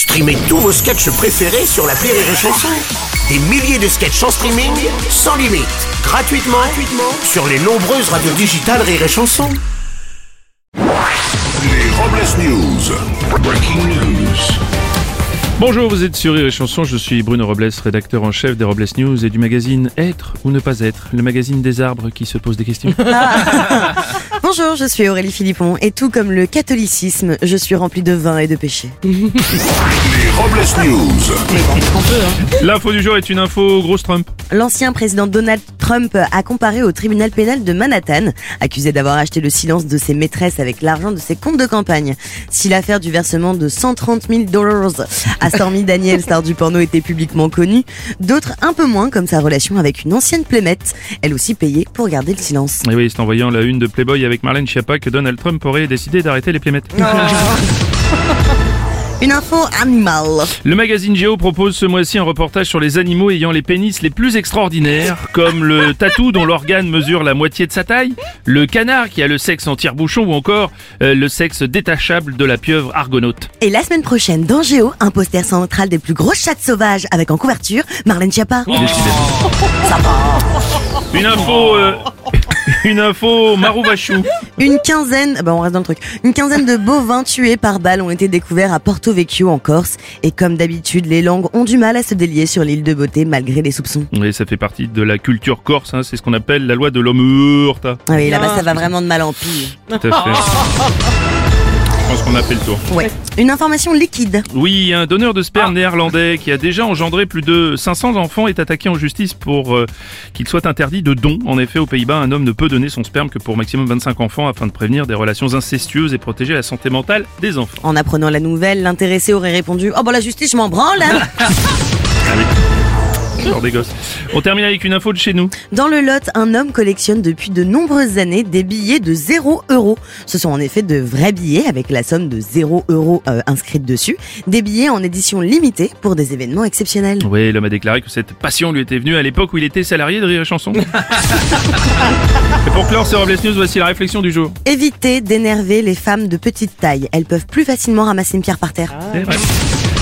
Streamez tous vos sketchs préférés sur la Rire et Chanson. Des milliers de sketchs en streaming, sans limite, gratuitement, gratuitement sur les nombreuses radios digitales Rire et Chanson. Les Robles News. Breaking news. Bonjour, vous êtes sur Rire et Chanson, je suis Bruno Robles, rédacteur en chef des Robles News et du magazine Être ou ne pas être, le magazine des arbres qui se pose des questions. Bonjour, je suis Aurélie Philippon et tout comme le catholicisme, je suis rempli de vin et de péché. Les Robles News. L'info du jour est une info grosse Trump. L'ancien président Donald Trump a comparé au tribunal pénal de Manhattan, accusé d'avoir acheté le silence de ses maîtresses avec l'argent de ses comptes de campagne. Si l'affaire du versement de 130 000 dollars à Stormy Daniel, star du porno, était publiquement connue, d'autres un peu moins, comme sa relation avec une ancienne plémette, elle aussi payée pour garder le silence. Et oui, c'est en voyant la une de Playboy avec Marlène Schiappa que Donald Trump aurait décidé d'arrêter les playmettes. Une info animale. Le magazine Géo propose ce mois-ci un reportage sur les animaux ayant les pénis les plus extraordinaires, comme le tatou dont l'organe mesure la moitié de sa taille, le canard qui a le sexe en tire-bouchon ou encore euh, le sexe détachable de la pieuvre argonaute. Et la semaine prochaine, dans Géo, un poster central des plus grosses chattes sauvages avec en couverture Marlène Schiappa. Une info... euh, Une info Marouvachou. Une quinzaine, bah on reste dans le truc, une quinzaine de bovins tués par balle ont été découverts à Porto Vecchio en Corse. Et comme d'habitude, les langues ont du mal à se délier sur l'île de beauté malgré les soupçons. Oui, ça fait partie de la culture corse, hein, c'est ce qu'on appelle la loi de l'homme heurta. Ah oui, là-bas ça va vraiment de mal en pire. Tout à fait. Je pense qu'on a fait le tour. Ouais. Une information liquide. Oui, un donneur de sperme néerlandais qui a déjà engendré plus de 500 enfants est attaqué en justice pour euh, qu'il soit interdit de don. En effet, aux Pays-Bas, un homme ne peut donner son sperme que pour maximum 25 enfants afin de prévenir des relations incestueuses et protéger la santé mentale des enfants. En apprenant la nouvelle, l'intéressé aurait répondu Oh bah la justice, je m'en branle hein. Genre des gosses. On termine avec une info de chez nous. Dans le Lot, un homme collectionne depuis de nombreuses années des billets de 0 euros. Ce sont en effet de vrais billets avec la somme de 0 euros euh, inscrite dessus. Des billets en édition limitée pour des événements exceptionnels. Oui, l'homme a déclaré que cette passion lui était venue à l'époque où il était salarié de Rire et Chanson. et pour clore ce Robles News, voici la réflexion du jour. Évitez d'énerver les femmes de petite taille. Elles peuvent plus facilement ramasser une pierre par terre.